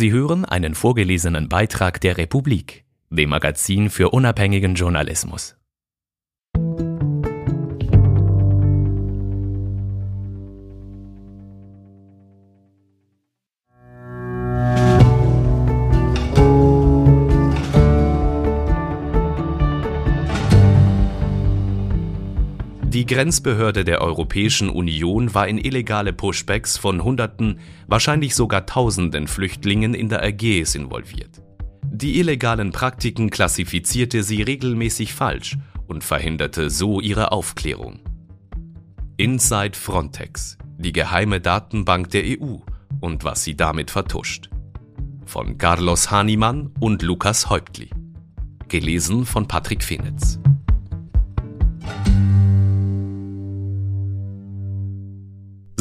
Sie hören einen vorgelesenen Beitrag der Republik, dem Magazin für unabhängigen Journalismus. Grenzbehörde der Europäischen Union war in illegale Pushbacks von Hunderten, wahrscheinlich sogar Tausenden Flüchtlingen in der Ägäis involviert. Die illegalen Praktiken klassifizierte sie regelmäßig falsch und verhinderte so ihre Aufklärung. Inside Frontex, die geheime Datenbank der EU und was sie damit vertuscht. Von Carlos Hahnemann und Lukas Häuptli. Gelesen von Patrick Fenitz.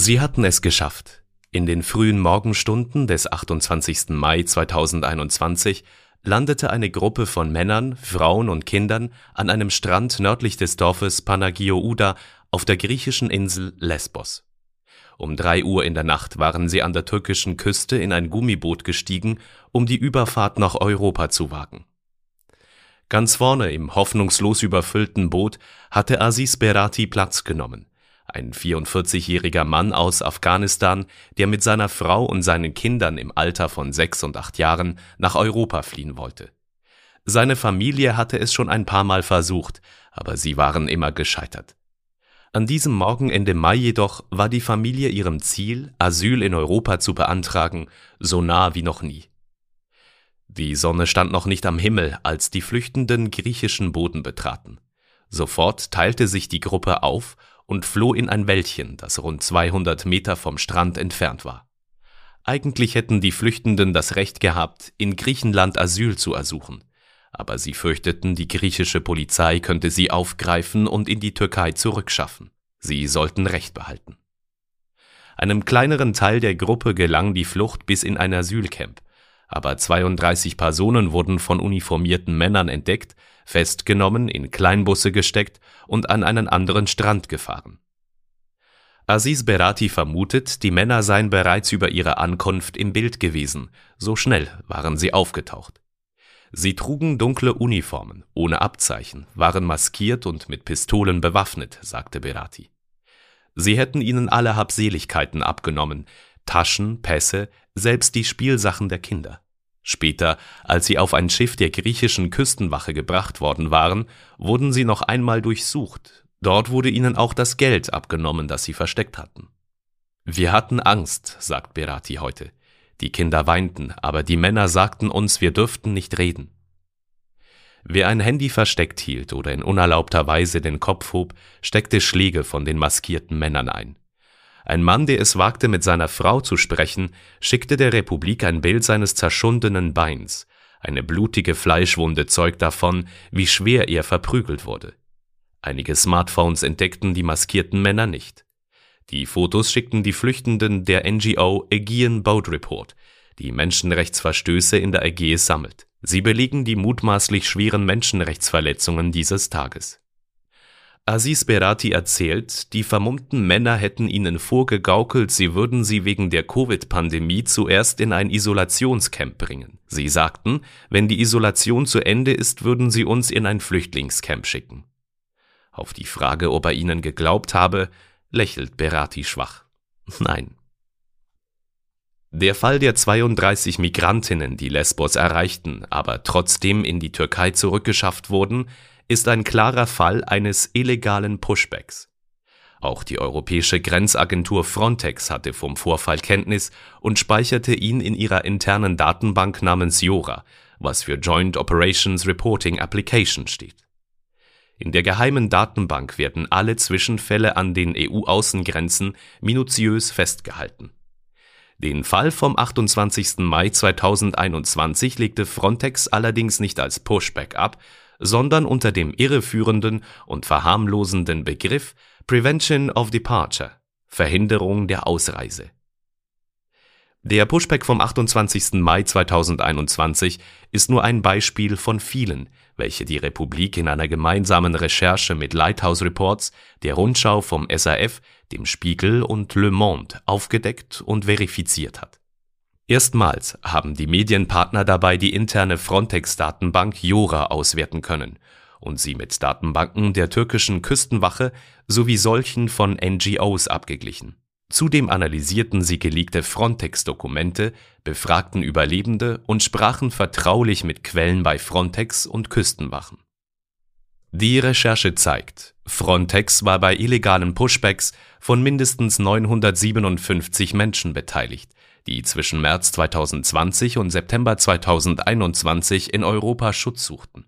Sie hatten es geschafft. In den frühen Morgenstunden des 28. Mai 2021 landete eine Gruppe von Männern, Frauen und Kindern an einem Strand nördlich des Dorfes Panagiouda auf der griechischen Insel Lesbos. Um drei Uhr in der Nacht waren sie an der türkischen Küste in ein Gummiboot gestiegen, um die Überfahrt nach Europa zu wagen. Ganz vorne im hoffnungslos überfüllten Boot hatte Aziz Berati Platz genommen ein 44-jähriger Mann aus Afghanistan, der mit seiner Frau und seinen Kindern im Alter von sechs und acht Jahren nach Europa fliehen wollte. Seine Familie hatte es schon ein paar Mal versucht, aber sie waren immer gescheitert. An diesem Morgen Ende Mai jedoch war die Familie ihrem Ziel, Asyl in Europa zu beantragen, so nah wie noch nie. Die Sonne stand noch nicht am Himmel, als die Flüchtenden griechischen Boden betraten. Sofort teilte sich die Gruppe auf und floh in ein Wäldchen, das rund 200 Meter vom Strand entfernt war. Eigentlich hätten die Flüchtenden das Recht gehabt, in Griechenland Asyl zu ersuchen, aber sie fürchteten, die griechische Polizei könnte sie aufgreifen und in die Türkei zurückschaffen. Sie sollten Recht behalten. Einem kleineren Teil der Gruppe gelang die Flucht bis in ein Asylcamp, aber 32 Personen wurden von uniformierten Männern entdeckt, festgenommen, in Kleinbusse gesteckt und an einen anderen Strand gefahren. Aziz Berati vermutet, die Männer seien bereits über ihre Ankunft im Bild gewesen, so schnell waren sie aufgetaucht. Sie trugen dunkle Uniformen, ohne Abzeichen, waren maskiert und mit Pistolen bewaffnet, sagte Berati. Sie hätten ihnen alle Habseligkeiten abgenommen, Taschen, Pässe, selbst die Spielsachen der Kinder. Später, als sie auf ein Schiff der griechischen Küstenwache gebracht worden waren, wurden sie noch einmal durchsucht. Dort wurde ihnen auch das Geld abgenommen, das sie versteckt hatten. Wir hatten Angst, sagt Berati heute. Die Kinder weinten, aber die Männer sagten uns, wir dürften nicht reden. Wer ein Handy versteckt hielt oder in unerlaubter Weise den Kopf hob, steckte Schläge von den maskierten Männern ein. Ein Mann, der es wagte, mit seiner Frau zu sprechen, schickte der Republik ein Bild seines zerschundenen Beins. Eine blutige Fleischwunde zeugt davon, wie schwer er verprügelt wurde. Einige Smartphones entdeckten die maskierten Männer nicht. Die Fotos schickten die Flüchtenden der NGO Aegean Boat Report, die Menschenrechtsverstöße in der Ägäis sammelt. Sie belegen die mutmaßlich schweren Menschenrechtsverletzungen dieses Tages. Aziz Berati erzählt, die vermummten Männer hätten ihnen vorgegaukelt, sie würden sie wegen der Covid-Pandemie zuerst in ein Isolationscamp bringen. Sie sagten, wenn die Isolation zu Ende ist, würden sie uns in ein Flüchtlingscamp schicken. Auf die Frage, ob er ihnen geglaubt habe, lächelt Berati schwach. Nein. Der Fall der 32 Migrantinnen, die Lesbos erreichten, aber trotzdem in die Türkei zurückgeschafft wurden, ist ein klarer Fall eines illegalen Pushbacks. Auch die europäische Grenzagentur Frontex hatte vom Vorfall Kenntnis und speicherte ihn in ihrer internen Datenbank namens JORA, was für Joint Operations Reporting Application steht. In der geheimen Datenbank werden alle Zwischenfälle an den EU-Außengrenzen minutiös festgehalten. Den Fall vom 28. Mai 2021 legte Frontex allerdings nicht als Pushback ab, sondern unter dem irreführenden und verharmlosenden Begriff Prevention of Departure Verhinderung der Ausreise. Der Pushback vom 28. Mai 2021 ist nur ein Beispiel von vielen, welche die Republik in einer gemeinsamen Recherche mit Lighthouse Reports, der Rundschau vom SAF, dem Spiegel und Le Monde aufgedeckt und verifiziert hat Erstmals haben die Medienpartner dabei die interne Frontex-Datenbank Jora auswerten können und sie mit Datenbanken der türkischen Küstenwache sowie solchen von NGOs abgeglichen. Zudem analysierten sie geleakte Frontex-Dokumente, befragten Überlebende und sprachen vertraulich mit Quellen bei Frontex und Küstenwachen. Die Recherche zeigt, Frontex war bei illegalen Pushbacks von mindestens 957 Menschen beteiligt die zwischen März 2020 und September 2021 in Europa Schutz suchten.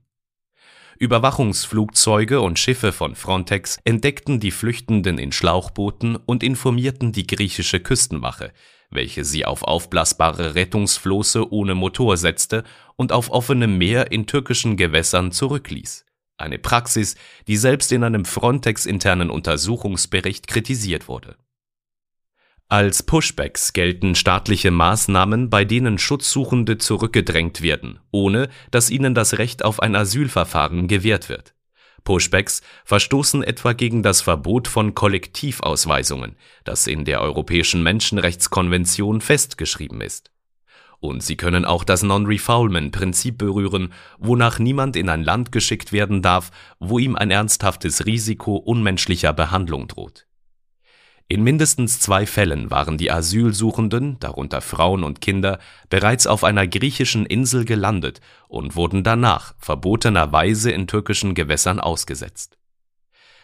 Überwachungsflugzeuge und Schiffe von Frontex entdeckten die Flüchtenden in Schlauchbooten und informierten die griechische Küstenwache, welche sie auf aufblasbare Rettungsflosse ohne Motor setzte und auf offenem Meer in türkischen Gewässern zurückließ. Eine Praxis, die selbst in einem Frontex-internen Untersuchungsbericht kritisiert wurde als Pushbacks gelten staatliche Maßnahmen, bei denen Schutzsuchende zurückgedrängt werden, ohne dass ihnen das Recht auf ein Asylverfahren gewährt wird. Pushbacks verstoßen etwa gegen das Verbot von Kollektivausweisungen, das in der Europäischen Menschenrechtskonvention festgeschrieben ist. Und sie können auch das Non-Refoulement-Prinzip berühren, wonach niemand in ein Land geschickt werden darf, wo ihm ein ernsthaftes Risiko unmenschlicher Behandlung droht in mindestens zwei Fällen waren die Asylsuchenden, darunter Frauen und Kinder, bereits auf einer griechischen Insel gelandet und wurden danach verbotenerweise in türkischen Gewässern ausgesetzt.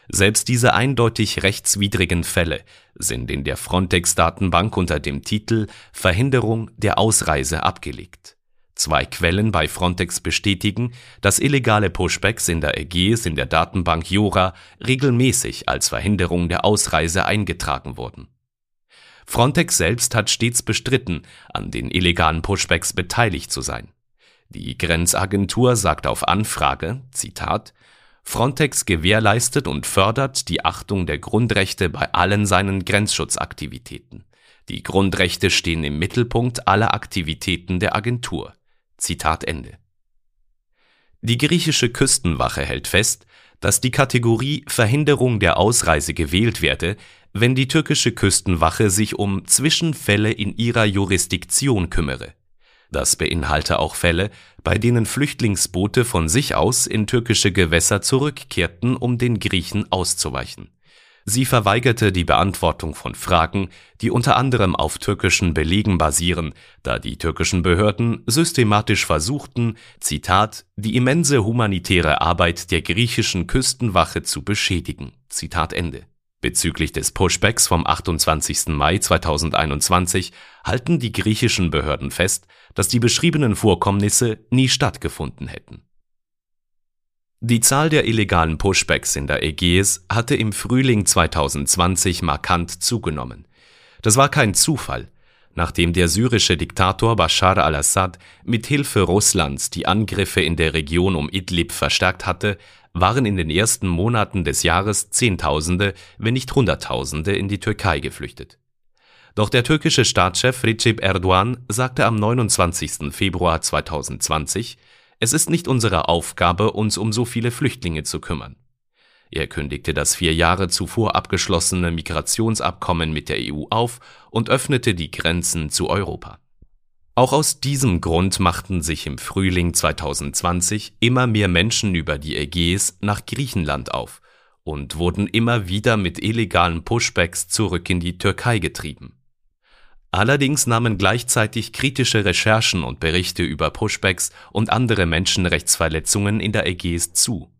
Selbst diese eindeutig rechtswidrigen Fälle sind in der Frontex-Datenbank unter dem Titel Verhinderung der Ausreise abgelegt Zwei Quellen bei Frontex bestätigen, dass illegale Pushbacks in der Ägäis in der Datenbank Jora regelmäßig als Verhinderung der Ausreise eingetragen wurden. Frontex selbst hat stets bestritten, an den illegalen Pushbacks beteiligt zu sein. Die Grenzagentur sagt auf Anfrage, Zitat, Frontex gewährleistet und fördert die Achtung der Grundrechte bei allen seinen Grenzschutzaktivitäten. Die Grundrechte stehen im Mittelpunkt aller Aktivitäten der Agentur. Zitat Ende. Die griechische Küstenwache hält fest, dass die Kategorie Verhinderung der Ausreise gewählt werde, wenn die türkische Küstenwache sich um Zwischenfälle in ihrer Jurisdiktion kümmere. Das beinhalte auch Fälle, bei denen Flüchtlingsboote von sich aus in türkische Gewässer zurückkehrten, um den Griechen auszuweichen Sie verweigerte die Beantwortung von Fragen, die unter anderem auf türkischen Belegen basieren, da die türkischen Behörden systematisch versuchten, Zitat, die immense humanitäre Arbeit der griechischen Küstenwache zu beschädigen. Zitat Ende. Bezüglich des Pushbacks vom 28. Mai 2021 halten die griechischen Behörden fest, dass die beschriebenen Vorkommnisse nie stattgefunden hätten die Zahl der illegalen Pushbacks in der Ägäis hatte im Frühling 2020 markant zugenommen. Das war kein Zufall. Nachdem der syrische Diktator Bashar al-Assad mit Hilfe Russlands die Angriffe in der Region um Idlib verstärkt hatte, waren in den ersten Monaten des Jahres Zehntausende, wenn nicht Hunderttausende in die Türkei geflüchtet. Doch der türkische Staatschef Recep Erdogan sagte am 29. Februar 2020, es ist nicht unsere Aufgabe, uns um so viele Flüchtlinge zu kümmern. Er kündigte das vier Jahre zuvor abgeschlossene Migrationsabkommen mit der EU auf und öffnete die Grenzen zu Europa. Auch aus diesem Grund machten sich im Frühling 2020 immer mehr Menschen über die Ägäis nach Griechenland auf und wurden immer wieder mit illegalen Pushbacks zurück in die Türkei getrieben. Allerdings nahmen gleichzeitig kritische Recherchen und Berichte über Pushbacks und andere Menschenrechtsverletzungen in der Ägäis zu.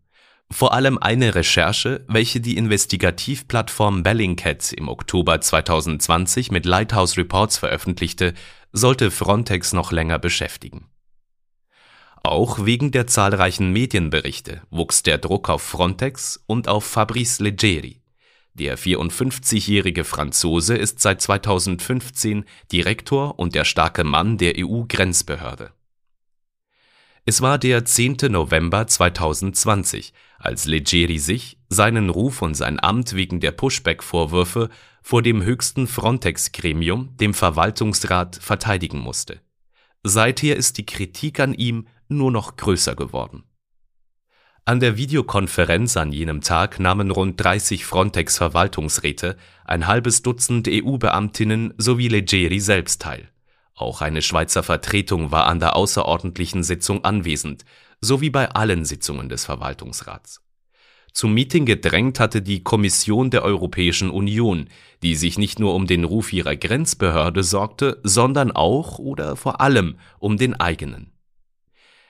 Vor allem eine Recherche, welche die Investigativplattform Bellingcat im Oktober 2020 mit Lighthouse Reports veröffentlichte, sollte Frontex noch länger beschäftigen. Auch wegen der zahlreichen Medienberichte wuchs der Druck auf Frontex und auf Fabrice Leggeri. Der 54-jährige Franzose ist seit 2015 Direktor und der starke Mann der EU-Grenzbehörde. Es war der 10. November 2020, als Leggeri sich, seinen Ruf und sein Amt wegen der Pushback-Vorwürfe vor dem höchsten Frontex-Gremium, dem Verwaltungsrat, verteidigen musste. Seither ist die Kritik an ihm nur noch größer geworden an der Videokonferenz an jenem Tag nahmen rund 30 Frontex-Verwaltungsräte, ein halbes Dutzend EU-Beamtinnen sowie Leggeri selbst teil. Auch eine Schweizer Vertretung war an der außerordentlichen Sitzung anwesend, so wie bei allen Sitzungen des Verwaltungsrats. Zum Meeting gedrängt hatte die Kommission der Europäischen Union, die sich nicht nur um den Ruf ihrer Grenzbehörde sorgte, sondern auch oder vor allem um den eigenen.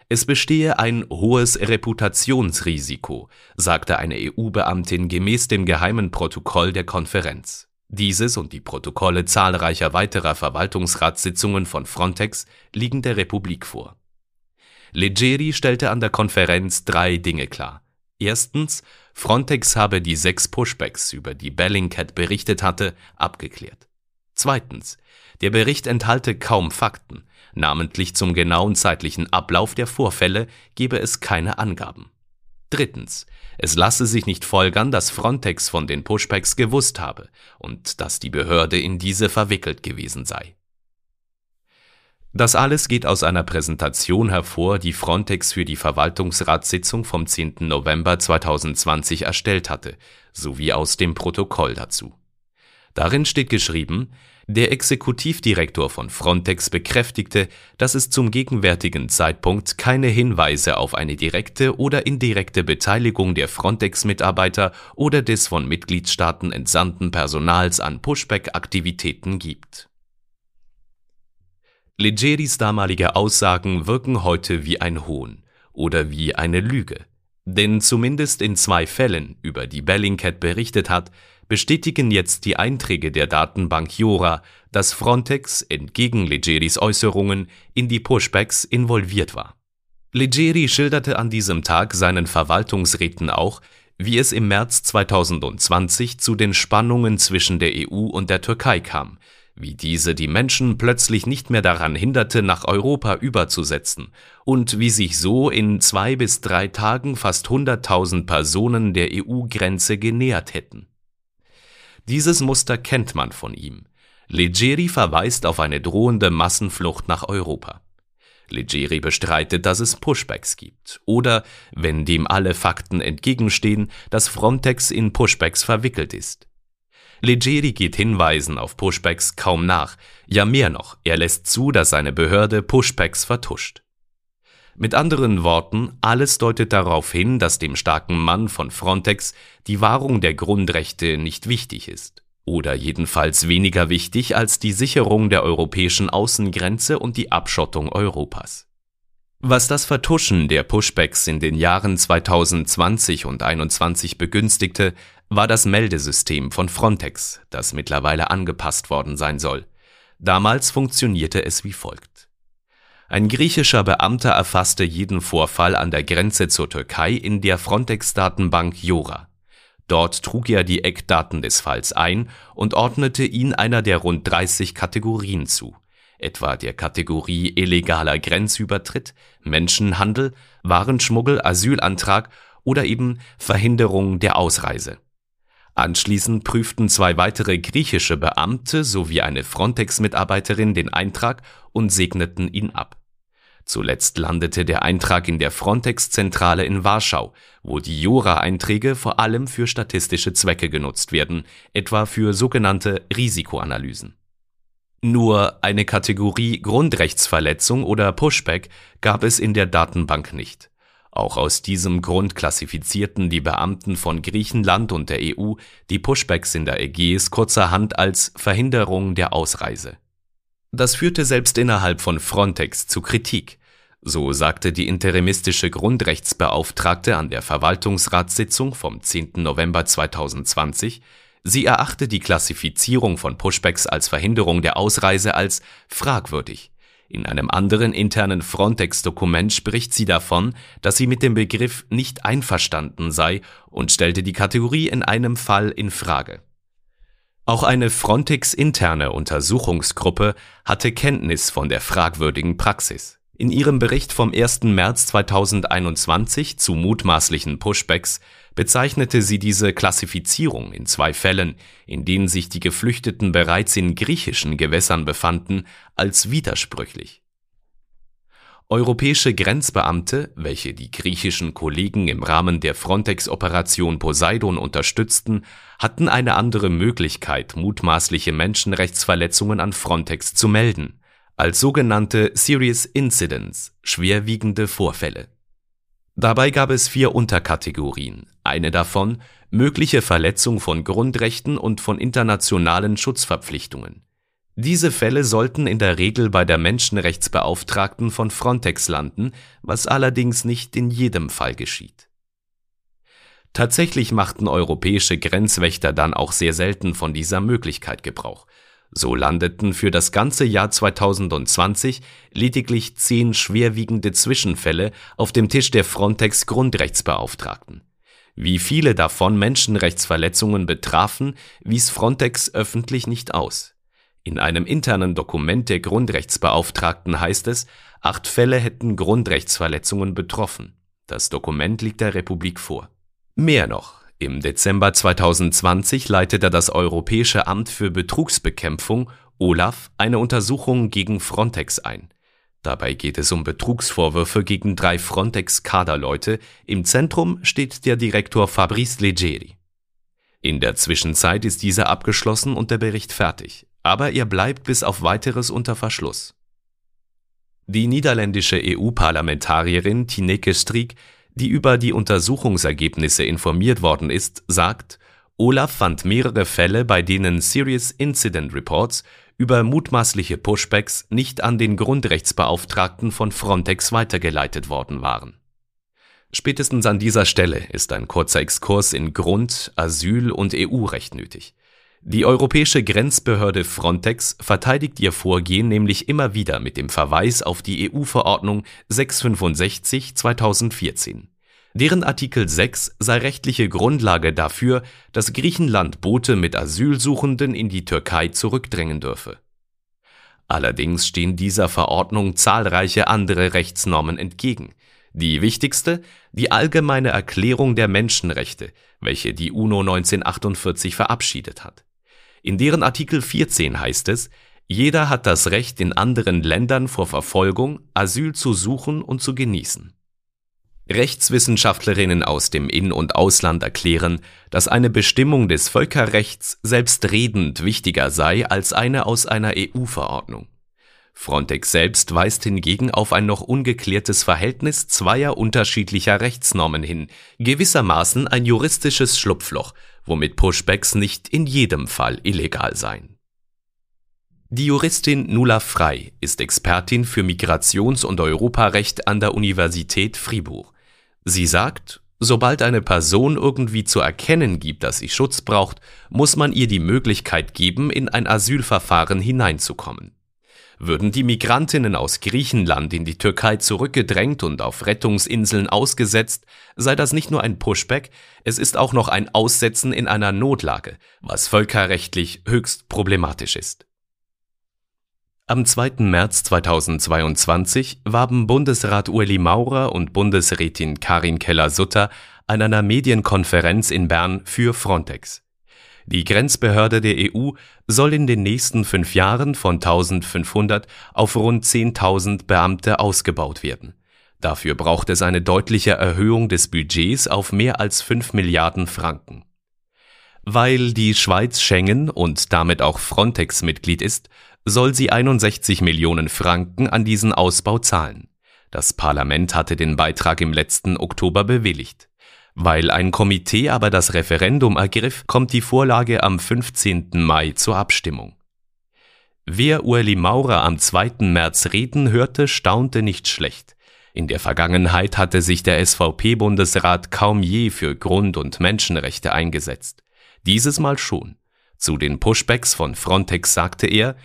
Es bestehe ein hohes Reputationsrisiko, sagte eine EU-Beamtin gemäß dem geheimen Protokoll der Konferenz. Dieses und die Protokolle zahlreicher weiterer Verwaltungsratssitzungen von Frontex liegen der Republik vor. Leggeri stellte an der Konferenz drei Dinge klar. Erstens, Frontex habe die sechs Pushbacks, über die Bellingcat berichtet hatte, abgeklärt. Zweitens, der Bericht enthalte kaum Fakten, namentlich zum genauen zeitlichen Ablauf der Vorfälle gebe es keine Angaben. Drittens, es lasse sich nicht folgern, dass Frontex von den Pushbacks gewusst habe und dass die Behörde in diese verwickelt gewesen sei. Das alles geht aus einer Präsentation hervor, die Frontex für die Verwaltungsratssitzung vom 10. November 2020 erstellt hatte, sowie aus dem Protokoll dazu. Darin steht geschrieben, der Exekutivdirektor von Frontex bekräftigte, dass es zum gegenwärtigen Zeitpunkt keine Hinweise auf eine direkte oder indirekte Beteiligung der Frontex-Mitarbeiter oder des von Mitgliedstaaten entsandten Personals an Pushback-Aktivitäten gibt. Leggeris damalige Aussagen wirken heute wie ein Hohn oder wie eine Lüge. Denn zumindest in zwei Fällen, über die Bellingcat berichtet hat, bestätigen jetzt die Einträge der Datenbank Jora, dass Frontex entgegen Leggeris Äußerungen in die Pushbacks involviert war. Leggeri schilderte an diesem Tag seinen Verwaltungsräten auch, wie es im März 2020 zu den Spannungen zwischen der EU und der Türkei kam, wie diese die Menschen plötzlich nicht mehr daran hinderte, nach Europa überzusetzen und wie sich so in zwei bis drei Tagen fast 100.000 Personen der EU-Grenze genähert hätten. Dieses Muster kennt man von ihm. Leggeri verweist auf eine drohende Massenflucht nach Europa. Leggeri bestreitet, dass es Pushbacks gibt oder, wenn dem alle Fakten entgegenstehen, dass Frontex in Pushbacks verwickelt ist. Leggeri geht Hinweisen auf Pushbacks kaum nach, ja mehr noch, er lässt zu, dass seine Behörde Pushbacks vertuscht. Mit anderen Worten, alles deutet darauf hin, dass dem starken Mann von Frontex die Wahrung der Grundrechte nicht wichtig ist. Oder jedenfalls weniger wichtig als die Sicherung der europäischen Außengrenze und die Abschottung Europas. Was das Vertuschen der Pushbacks in den Jahren 2020 und 2021 begünstigte, war das Meldesystem von Frontex, das mittlerweile angepasst worden sein soll. Damals funktionierte es wie folgt. Ein griechischer Beamter erfasste jeden Vorfall an der Grenze zur Türkei in der Frontex-Datenbank Jora. Dort trug er die Eckdaten des Falls ein und ordnete ihn einer der rund 30 Kategorien zu, etwa der Kategorie illegaler Grenzübertritt, Menschenhandel, Warenschmuggel, Asylantrag oder eben Verhinderung der Ausreise. Anschließend prüften zwei weitere griechische Beamte sowie eine Frontex-Mitarbeiterin den Eintrag und segneten ihn ab. Zuletzt landete der Eintrag in der Frontex-Zentrale in Warschau, wo die Jora-Einträge vor allem für statistische Zwecke genutzt werden, etwa für sogenannte Risikoanalysen. Nur eine Kategorie Grundrechtsverletzung oder Pushback gab es in der Datenbank nicht. Auch aus diesem Grund klassifizierten die Beamten von Griechenland und der EU die Pushbacks in der Ägäis kurzerhand als Verhinderung der Ausreise das führte selbst innerhalb von Frontex zu Kritik. So sagte die interimistische Grundrechtsbeauftragte an der Verwaltungsratssitzung vom 10. November 2020, sie erachte die Klassifizierung von Pushbacks als Verhinderung der Ausreise als fragwürdig. In einem anderen internen Frontex-Dokument spricht sie davon, dass sie mit dem Begriff nicht einverstanden sei und stellte die Kategorie in einem Fall in Frage. Auch eine Frontex-interne Untersuchungsgruppe hatte Kenntnis von der fragwürdigen Praxis. In ihrem Bericht vom 1. März 2021 zu mutmaßlichen Pushbacks bezeichnete sie diese Klassifizierung in zwei Fällen, in denen sich die Geflüchteten bereits in griechischen Gewässern befanden, als widersprüchlich Europäische Grenzbeamte, welche die griechischen Kollegen im Rahmen der Frontex-Operation Poseidon unterstützten, hatten eine andere Möglichkeit, mutmaßliche Menschenrechtsverletzungen an Frontex zu melden als sogenannte Serious Incidents, schwerwiegende Vorfälle. Dabei gab es vier Unterkategorien, eine davon mögliche Verletzung von Grundrechten und von internationalen Schutzverpflichtungen. Diese Fälle sollten in der Regel bei der Menschenrechtsbeauftragten von Frontex landen, was allerdings nicht in jedem Fall geschieht. Tatsächlich machten europäische Grenzwächter dann auch sehr selten von dieser Möglichkeit Gebrauch. So landeten für das ganze Jahr 2020 lediglich zehn schwerwiegende Zwischenfälle auf dem Tisch der Frontex Grundrechtsbeauftragten. Wie viele davon Menschenrechtsverletzungen betrafen, wies Frontex öffentlich nicht aus. In einem internen Dokument der Grundrechtsbeauftragten heißt es, acht Fälle hätten Grundrechtsverletzungen betroffen. Das Dokument liegt der Republik vor. Mehr noch, im Dezember 2020 leitete das Europäische Amt für Betrugsbekämpfung (OLAF) eine Untersuchung gegen Frontex ein. Dabei geht es um Betrugsvorwürfe gegen drei Frontex-Kaderleute, im Zentrum steht der Direktor Fabrice Leggeri. In der Zwischenzeit ist dieser abgeschlossen und der Bericht fertig, aber er bleibt bis auf Weiteres unter Verschluss. Die niederländische EU-Parlamentarierin Tineke Striek die über die Untersuchungsergebnisse informiert worden ist, sagt, Olaf fand mehrere Fälle, bei denen Serious Incident Reports über mutmaßliche Pushbacks nicht an den Grundrechtsbeauftragten von Frontex weitergeleitet worden waren. Spätestens an dieser Stelle ist ein kurzer Exkurs in Grund-, Asyl- und EU-Recht nötig. Die europäische Grenzbehörde Frontex verteidigt ihr Vorgehen nämlich immer wieder mit dem Verweis auf die EU-Verordnung 665/2014. Deren Artikel 6 sei rechtliche Grundlage dafür, dass Griechenland Boote mit Asylsuchenden in die Türkei zurückdrängen dürfe. Allerdings stehen dieser Verordnung zahlreiche andere Rechtsnormen entgegen. Die wichtigste, die Allgemeine Erklärung der Menschenrechte, welche die UNO 1948 verabschiedet hat. In deren Artikel 14 heißt es, jeder hat das Recht, in anderen Ländern vor Verfolgung Asyl zu suchen und zu genießen. Rechtswissenschaftlerinnen aus dem In- und Ausland erklären, dass eine Bestimmung des Völkerrechts selbstredend wichtiger sei als eine aus einer EU-Verordnung. Frontex selbst weist hingegen auf ein noch ungeklärtes Verhältnis zweier unterschiedlicher Rechtsnormen hin, gewissermaßen ein juristisches Schlupfloch, womit Pushbacks nicht in jedem Fall illegal seien. Die Juristin Nula Frey ist Expertin für Migrations- und Europarecht an der Universität Fribourg. Sie sagt, sobald eine Person irgendwie zu erkennen gibt, dass sie Schutz braucht, muss man ihr die Möglichkeit geben, in ein Asylverfahren hineinzukommen. Würden die Migrantinnen aus Griechenland in die Türkei zurückgedrängt und auf Rettungsinseln ausgesetzt, sei das nicht nur ein Pushback, es ist auch noch ein Aussetzen in einer Notlage, was völkerrechtlich höchst problematisch ist. Am 2. März 2022 warben Bundesrat Ueli Maurer und Bundesrätin Karin Keller-Sutter an einer Medienkonferenz in Bern für Frontex. Die Grenzbehörde der EU soll in den nächsten fünf Jahren von 1500 auf rund 10.000 Beamte ausgebaut werden. Dafür braucht es eine deutliche Erhöhung des Budgets auf mehr als 5 Milliarden Franken. Weil die Schweiz Schengen und damit auch Frontex Mitglied ist, soll sie 61 Millionen Franken an diesen Ausbau zahlen. Das Parlament hatte den Beitrag im letzten Oktober bewilligt. Weil ein Komitee aber das Referendum ergriff, kommt die Vorlage am 15. Mai zur Abstimmung. Wer Ueli Maurer am 2. März reden hörte, staunte nicht schlecht. In der Vergangenheit hatte sich der SVP-Bundesrat kaum je für Grund- und Menschenrechte eingesetzt. Dieses Mal schon. Zu den Pushbacks von Frontex sagte er,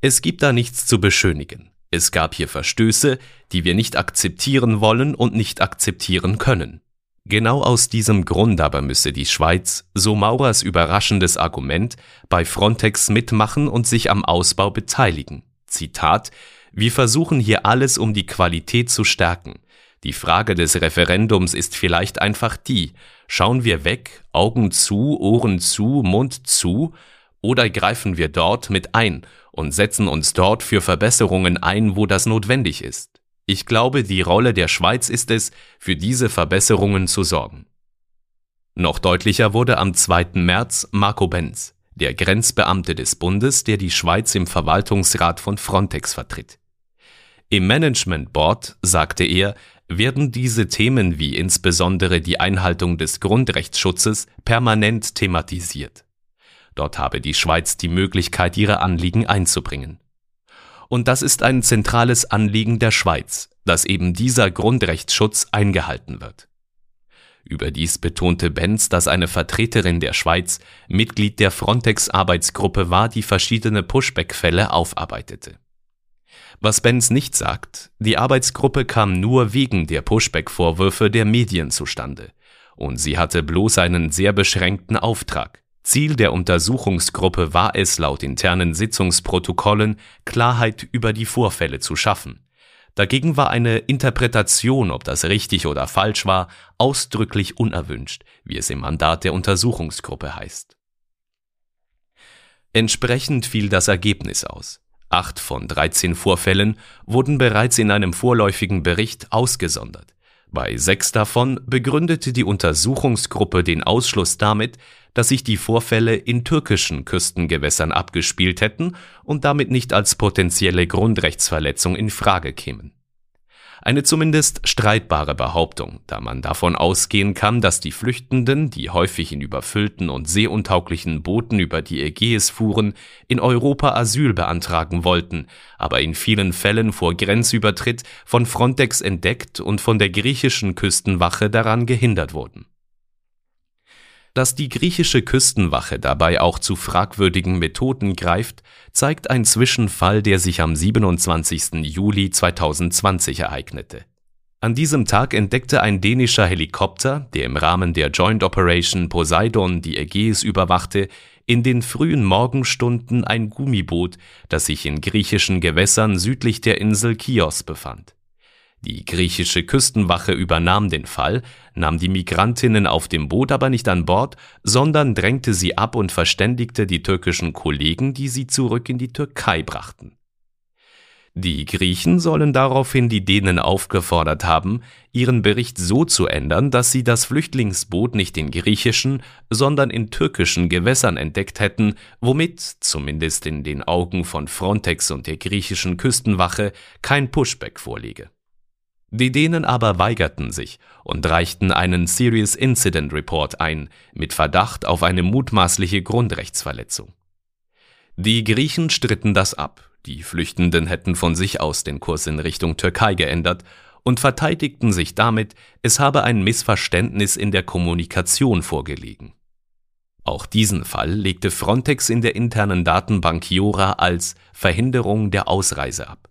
es gibt da nichts zu beschönigen. Es gab hier Verstöße, die wir nicht akzeptieren wollen und nicht akzeptieren können. Genau aus diesem Grund aber müsse die Schweiz, so Maurers überraschendes Argument, bei Frontex mitmachen und sich am Ausbau beteiligen. Zitat Wir versuchen hier alles, um die Qualität zu stärken. Die Frage des Referendums ist vielleicht einfach die, schauen wir weg, Augen zu, Ohren zu, Mund zu, oder greifen wir dort mit ein und setzen uns dort für Verbesserungen ein, wo das notwendig ist. Ich glaube, die Rolle der Schweiz ist es, für diese Verbesserungen zu sorgen. Noch deutlicher wurde am 2. März Marco Benz. der Grenzbeamte des Bundes, der die Schweiz im Verwaltungsrat von Frontex vertritt. Im Management Board, sagte er, werden diese Themen wie insbesondere die Einhaltung des Grundrechtsschutzes permanent thematisiert. Dort habe die Schweiz die Möglichkeit, ihre Anliegen einzubringen. Und das ist ein zentrales Anliegen der Schweiz, dass eben dieser Grundrechtsschutz eingehalten wird. Überdies betonte Benz, dass eine Vertreterin der Schweiz Mitglied der Frontex-Arbeitsgruppe war, die verschiedene Pushback-Fälle aufarbeitete. Was Benz nicht sagt, die Arbeitsgruppe kam nur wegen der Pushback-Vorwürfe der Medien zustande. Und sie hatte bloß einen sehr beschränkten Auftrag. Ziel der Untersuchungsgruppe war es, laut internen Sitzungsprotokollen Klarheit über die Vorfälle zu schaffen. Dagegen war eine Interpretation, ob das richtig oder falsch war, ausdrücklich unerwünscht, wie es im Mandat der Untersuchungsgruppe heißt. Entsprechend fiel das Ergebnis aus. Acht von 13 Vorfällen wurden bereits in einem vorläufigen Bericht ausgesondert. Bei sechs davon begründete die Untersuchungsgruppe den Ausschluss damit, dass sich die Vorfälle in türkischen Küstengewässern abgespielt hätten und damit nicht als potenzielle Grundrechtsverletzung in Frage kämen. Eine zumindest streitbare Behauptung, da man davon ausgehen kann, dass die Flüchtenden, die häufig in überfüllten und seeuntauglichen Booten über die Ägäis fuhren, in Europa Asyl beantragen wollten, aber in vielen Fällen vor Grenzübertritt von Frontex entdeckt und von der griechischen Küstenwache daran gehindert wurden dass die griechische Küstenwache dabei auch zu fragwürdigen Methoden greift, zeigt ein Zwischenfall, der sich am 27. Juli 2020 ereignete. An diesem Tag entdeckte ein dänischer Helikopter, der im Rahmen der Joint Operation Poseidon die Ägäis überwachte, in den frühen Morgenstunden ein Gummiboot, das sich in griechischen Gewässern südlich der Insel Chios befand. Die griechische Küstenwache übernahm den Fall, nahm die Migrantinnen auf dem Boot aber nicht an Bord, sondern drängte sie ab und verständigte die türkischen Kollegen, die sie zurück in die Türkei brachten. Die Griechen sollen daraufhin die Dänen aufgefordert haben, ihren Bericht so zu ändern, dass sie das Flüchtlingsboot nicht in griechischen, sondern in türkischen Gewässern entdeckt hätten, womit, zumindest in den Augen von Frontex und der griechischen Küstenwache, kein Pushback vorliege. Die Dänen aber weigerten sich und reichten einen Serious Incident Report ein mit Verdacht auf eine mutmaßliche Grundrechtsverletzung. Die Griechen stritten das ab, die Flüchtenden hätten von sich aus den Kurs in Richtung Türkei geändert und verteidigten sich damit, es habe ein Missverständnis in der Kommunikation vorgelegen. Auch diesen Fall legte Frontex in der internen Datenbank Jora als Verhinderung der Ausreise ab.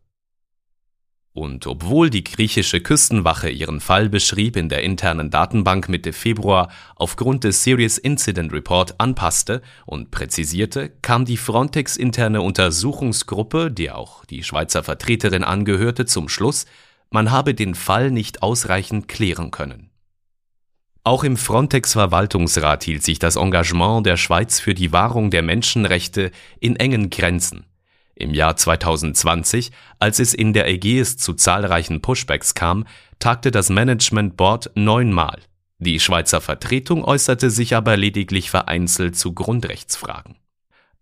Und obwohl die griechische Küstenwache ihren Fall beschrieb in der internen Datenbank Mitte Februar aufgrund des Serious Incident Report anpasste und präzisierte, kam die Frontex-interne Untersuchungsgruppe, der auch die Schweizer Vertreterin angehörte, zum Schluss, man habe den Fall nicht ausreichend klären können. Auch im Frontex-Verwaltungsrat hielt sich das Engagement der Schweiz für die Wahrung der Menschenrechte in engen Grenzen im Jahr 2020, als es in der Ägäis zu zahlreichen Pushbacks kam, tagte das Management Board neunmal. Die Schweizer Vertretung äußerte sich aber lediglich vereinzelt zu Grundrechtsfragen.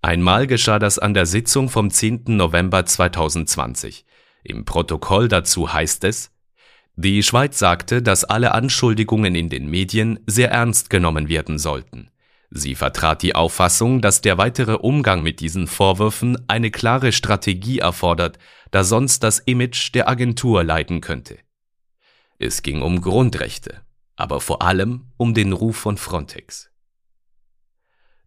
Einmal geschah das an der Sitzung vom 10. November 2020. Im Protokoll dazu heißt es, die Schweiz sagte, dass alle Anschuldigungen in den Medien sehr ernst genommen werden sollten. Sie vertrat die Auffassung, dass der weitere Umgang mit diesen Vorwürfen eine klare Strategie erfordert, da sonst das Image der Agentur leiden könnte. Es ging um Grundrechte, aber vor allem um den Ruf von Frontex.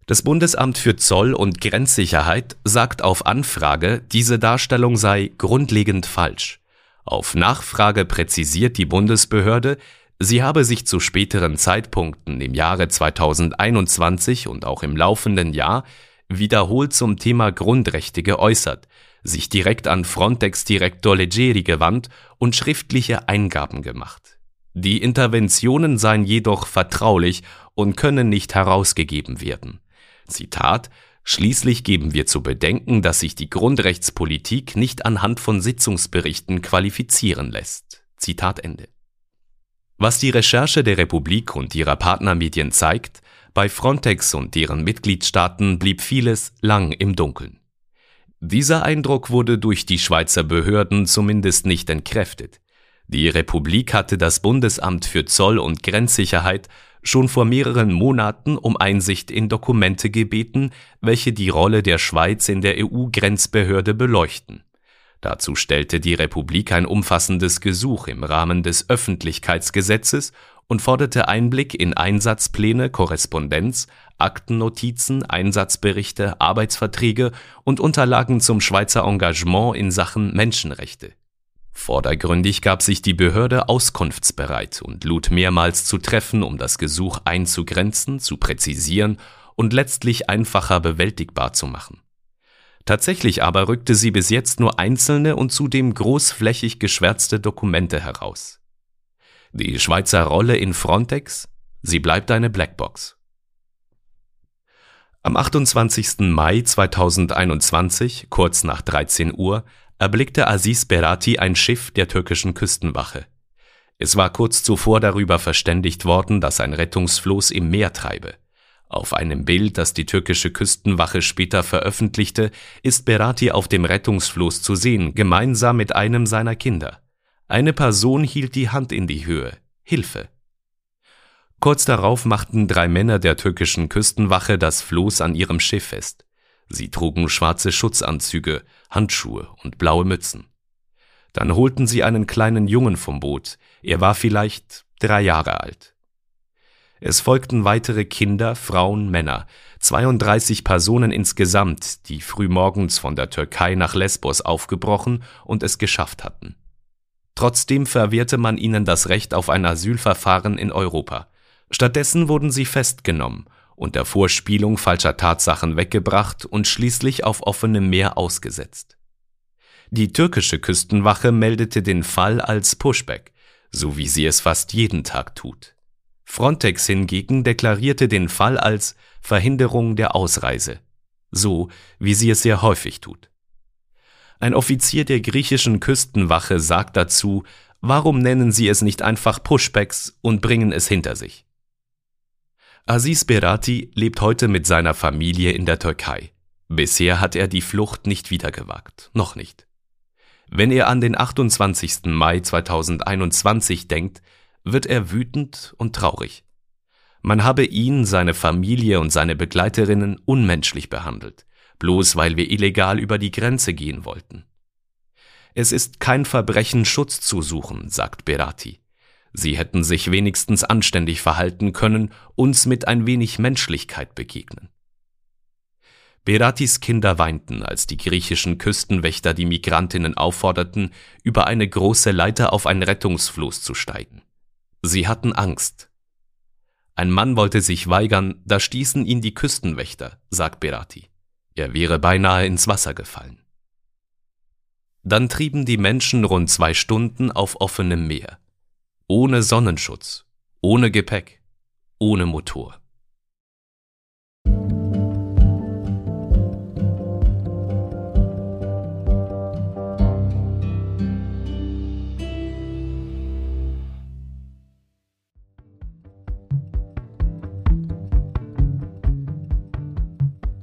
Das Bundesamt für Zoll- und Grenzsicherheit sagt auf Anfrage, diese Darstellung sei grundlegend falsch. Auf Nachfrage präzisiert die Bundesbehörde, Sie habe sich zu späteren Zeitpunkten im Jahre 2021 und auch im laufenden Jahr wiederholt zum Thema Grundrechte geäußert, sich direkt an Frontex-Direktor Leggeri gewandt und schriftliche Eingaben gemacht. Die Interventionen seien jedoch vertraulich und können nicht herausgegeben werden. Zitat Schließlich geben wir zu bedenken, dass sich die Grundrechtspolitik nicht anhand von Sitzungsberichten qualifizieren lässt. Zitat Ende. Was die Recherche der Republik und ihrer Partnermedien zeigt, bei Frontex und deren Mitgliedstaaten blieb vieles lang im Dunkeln. Dieser Eindruck wurde durch die Schweizer Behörden zumindest nicht entkräftet. Die Republik hatte das Bundesamt für Zoll und Grenzsicherheit schon vor mehreren Monaten um Einsicht in Dokumente gebeten, welche die Rolle der Schweiz in der EU-Grenzbehörde beleuchten. Dazu stellte die Republik ein umfassendes Gesuch im Rahmen des Öffentlichkeitsgesetzes und forderte Einblick in Einsatzpläne, Korrespondenz, Aktennotizen, Einsatzberichte, Arbeitsverträge und Unterlagen zum Schweizer Engagement in Sachen Menschenrechte. Vordergründig gab sich die Behörde auskunftsbereit und lud mehrmals zu Treffen, um das Gesuch einzugrenzen, zu präzisieren und letztlich einfacher bewältigbar zu machen. Tatsächlich aber rückte sie bis jetzt nur einzelne und zudem großflächig geschwärzte Dokumente heraus. Die Schweizer Rolle in Frontex? Sie bleibt eine Blackbox. Am 28. Mai 2021, kurz nach 13 Uhr, erblickte Aziz Berati ein Schiff der türkischen Küstenwache. Es war kurz zuvor darüber verständigt worden, dass ein Rettungsfloß im Meer treibe. Auf einem Bild, das die türkische Küstenwache später veröffentlichte, ist Berati auf dem Rettungsfloß zu sehen, gemeinsam mit einem seiner Kinder. Eine Person hielt die Hand in die Höhe. Hilfe. Kurz darauf machten drei Männer der türkischen Küstenwache das Floß an ihrem Schiff fest. Sie trugen schwarze Schutzanzüge, Handschuhe und blaue Mützen. Dann holten sie einen kleinen Jungen vom Boot. Er war vielleicht drei Jahre alt. Es folgten weitere Kinder, Frauen, Männer, 32 Personen insgesamt, die frühmorgens von der Türkei nach Lesbos aufgebrochen und es geschafft hatten. Trotzdem verwehrte man ihnen das Recht auf ein Asylverfahren in Europa. Stattdessen wurden sie festgenommen, unter Vorspielung falscher Tatsachen weggebracht und schließlich auf offenem Meer ausgesetzt. Die türkische Küstenwache meldete den Fall als Pushback, so wie sie es fast jeden Tag tut. Frontex hingegen deklarierte den Fall als Verhinderung der Ausreise, so wie sie es sehr häufig tut. Ein Offizier der griechischen Küstenwache sagt dazu, warum nennen sie es nicht einfach Pushbacks und bringen es hinter sich? Aziz Berati lebt heute mit seiner Familie in der Türkei. Bisher hat er die Flucht nicht wieder gewagt, noch nicht. Wenn er an den 28. Mai 2021 denkt, wird er wütend und traurig. Man habe ihn, seine Familie und seine Begleiterinnen unmenschlich behandelt bloß weil wir illegal über die Grenze gehen wollten. Es ist kein Verbrechen, Schutz zu suchen, sagt Berati. Sie hätten sich wenigstens anständig verhalten können, uns mit ein wenig Menschlichkeit begegnen. Beratis Kinder weinten, als die griechischen Küstenwächter die Migrantinnen aufforderten, über eine große Leiter auf ein Rettungsfloß zu steigen. Sie hatten Angst. Ein Mann wollte sich weigern, da stießen ihn die Küstenwächter, sagt Berati. Er wäre beinahe ins Wasser gefallen. Dann trieben die Menschen rund zwei Stunden auf offenem Meer. Ohne Sonnenschutz, ohne Gepäck, ohne Motor.